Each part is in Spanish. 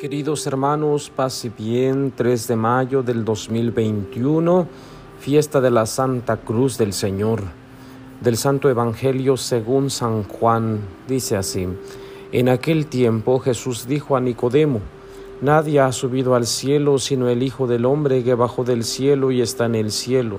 Queridos hermanos, paz y bien, 3 de mayo del 2021, fiesta de la Santa Cruz del Señor, del Santo Evangelio según San Juan, dice así, en aquel tiempo Jesús dijo a Nicodemo, Nadie ha subido al cielo sino el Hijo del Hombre que bajó del cielo y está en el cielo.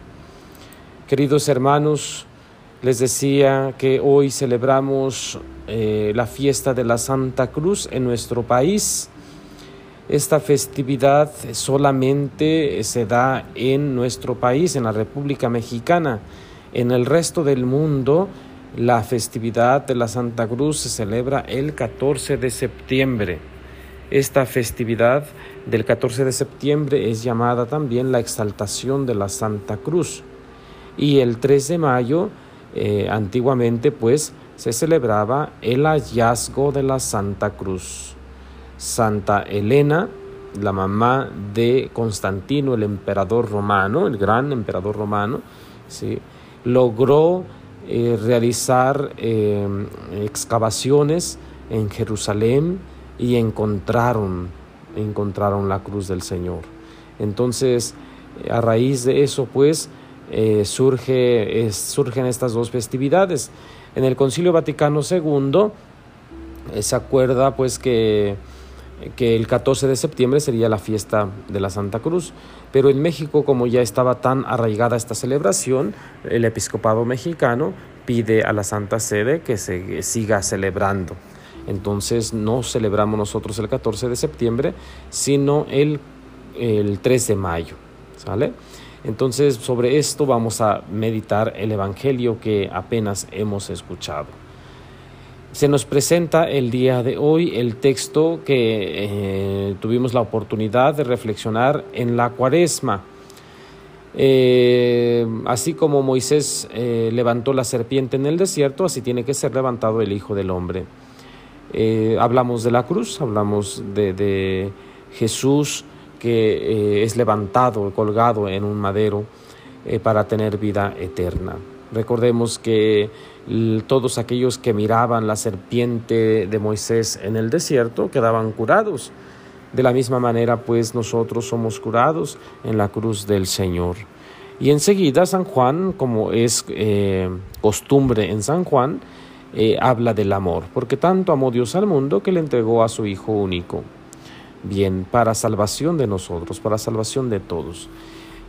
Queridos hermanos, les decía que hoy celebramos eh, la fiesta de la Santa Cruz en nuestro país. Esta festividad solamente se da en nuestro país, en la República Mexicana. En el resto del mundo, la festividad de la Santa Cruz se celebra el 14 de septiembre. Esta festividad del 14 de septiembre es llamada también la exaltación de la Santa Cruz. Y el 3 de mayo eh, antiguamente pues se celebraba el hallazgo de la Santa Cruz. Santa Elena, la mamá de Constantino, el emperador romano, el gran emperador romano, ¿sí? logró eh, realizar eh, excavaciones en Jerusalén y encontraron, encontraron la cruz del Señor. Entonces, a raíz de eso, pues, eh, surge, surgen estas dos festividades. En el Concilio Vaticano II eh, se acuerda pues que, que el 14 de septiembre sería la fiesta de la Santa Cruz, pero en México como ya estaba tan arraigada esta celebración, el episcopado mexicano pide a la Santa Sede que se siga celebrando. Entonces no celebramos nosotros el 14 de septiembre, sino el, el 3 de mayo. ¿Sale? Entonces sobre esto vamos a meditar el Evangelio que apenas hemos escuchado. Se nos presenta el día de hoy el texto que eh, tuvimos la oportunidad de reflexionar en la cuaresma. Eh, así como Moisés eh, levantó la serpiente en el desierto, así tiene que ser levantado el Hijo del Hombre. hablamos de la cruz, hablamos de, de Jesús que eh, es levantado, colgado en un madero eh, para tener vida eterna. Recordemos que todos aquellos que miraban la serpiente de Moisés en el desierto quedaban curados. De la misma manera, pues nosotros somos curados en la cruz del Señor. Y enseguida San Juan, como es eh, costumbre en San Juan, habla del amor, porque tanto amó Dios al mundo que le entregó a su Hijo único bien para salvación de nosotros, para salvación de todos.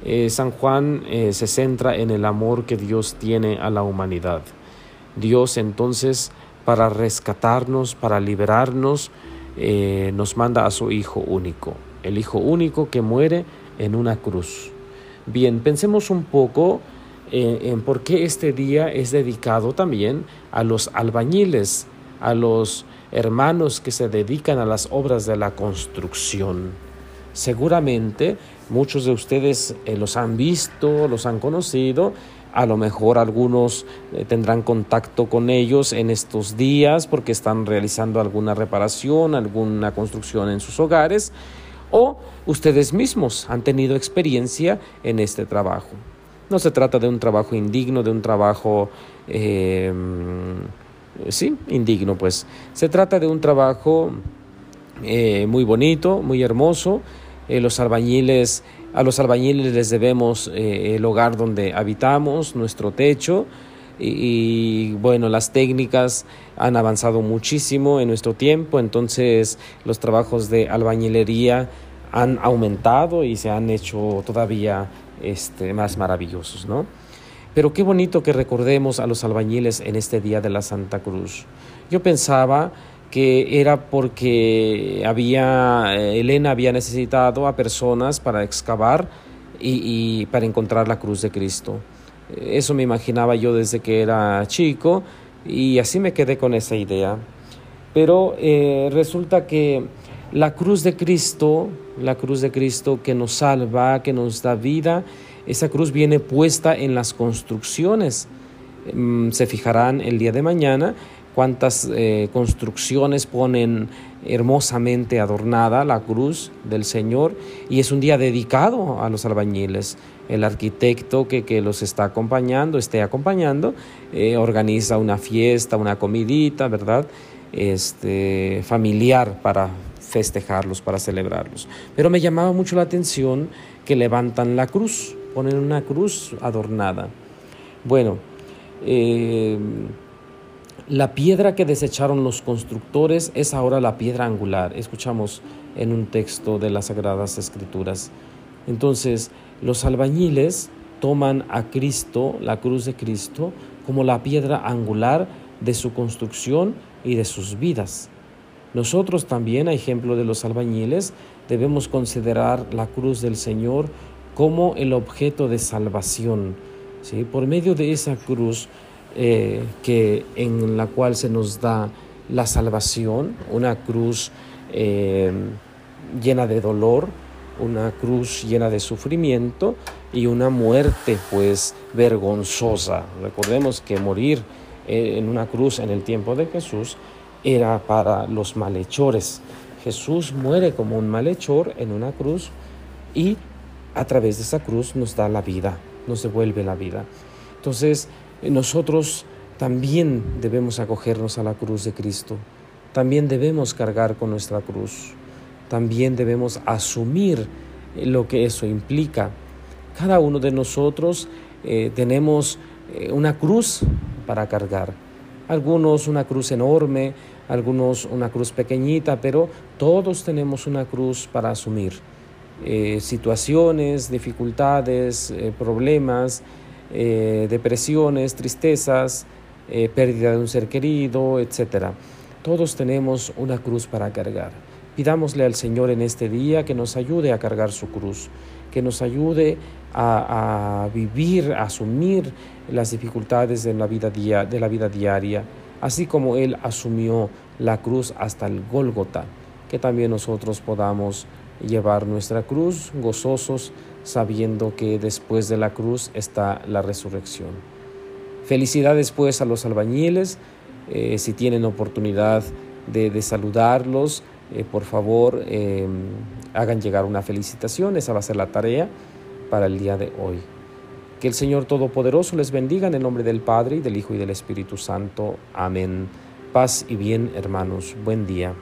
Eh, San Juan eh, se centra en el amor que Dios tiene a la humanidad. Dios entonces, para rescatarnos, para liberarnos, eh, nos manda a su Hijo único, el Hijo único que muere en una cruz. Bien, pensemos un poco en por qué este día es dedicado también a los albañiles, a los hermanos que se dedican a las obras de la construcción. Seguramente muchos de ustedes eh, los han visto, los han conocido, a lo mejor algunos eh, tendrán contacto con ellos en estos días porque están realizando alguna reparación, alguna construcción en sus hogares, o ustedes mismos han tenido experiencia en este trabajo. No se trata de un trabajo indigno, de un trabajo eh, sí, indigno, pues. Se trata de un trabajo eh, muy bonito, muy hermoso. Eh, los albañiles, a los albañiles les debemos eh, el hogar donde habitamos, nuestro techo. Y, bueno, las técnicas han avanzado muchísimo en nuestro tiempo, entonces los trabajos de albañilería han aumentado y se han hecho todavía este, más maravillosos, ¿no? Pero qué bonito que recordemos a los albañiles en este día de la Santa Cruz. Yo pensaba que era porque había, eh, Elena había necesitado a personas para excavar y, para encontrar la cruz de Cristo. Eso me imaginaba yo desde que era chico y así me quedé con esa idea. Pero eh, resulta que la cruz de Cristo, la cruz de Cristo que nos salva, que nos da vida, esa cruz viene puesta en las construcciones. Mm, se fijarán el día de mañana cuántas eh, construcciones ponen hermosamente adornada la cruz del Señor y es un día dedicado a los albañiles. El arquitecto que, que los está acompañando, esté acompañando, eh, organiza una fiesta, una comidita, ¿verdad? Este, familiar para festejarlos, para celebrarlos. Pero me llamaba mucho la atención que levantan la cruz, ponen una cruz adornada. Bueno, eh, la piedra que desecharon los constructores es ahora la piedra angular. Escuchamos en un texto de las Sagradas Escrituras. Entonces, los albañiles toman a Cristo, la cruz de Cristo, como la piedra angular de su construcción y de sus vidas. Nosotros también, a ejemplo de los albañiles, debemos considerar la cruz del Señor como el objeto de salvación. ¿sí? Por medio de esa cruz, eh, que, en la cual se nos da la salvación, una cruz eh, llena de dolor, una cruz llena de sufrimiento y una muerte pues vergonzosa. Recordemos que morir eh, en una cruz en el tiempo de Jesús era para los malhechores. Jesús muere como un malhechor en una cruz y a través de esa cruz nos da la vida, nos devuelve la vida. Entonces, nosotros también debemos acogernos a la cruz de Cristo, también debemos cargar con nuestra cruz, también debemos asumir lo que eso implica. Cada uno de nosotros eh, tenemos eh, una cruz para cargar. Algunos una cruz enorme, algunos una cruz pequeñita, pero todos tenemos una cruz para asumir. Eh, situaciones, dificultades, problemas, eh, depresiones, tristezas, eh, pérdida de un ser querido, etc. Todos tenemos una cruz para cargar. Pidámosle al Señor en este día que nos ayude a cargar su cruz, que nos ayude a, vivir, a asumir las dificultades de la, vida de la vida diaria, así como Él asumió la cruz hasta el Gólgota, que también nosotros podamos llevar nuestra cruz gozosos sabiendo que después de la cruz está la resurrección. Felicidades pues a los albañiles, eh, si tienen oportunidad de, saludarlos, eh, por favor eh, hagan llegar una felicitación, esa va a ser la tarea para el día de hoy. Que el Señor Todopoderoso les bendiga en el nombre del Padre, y del Hijo y del Espíritu Santo. Amén. Paz y bien, hermanos. Buen día.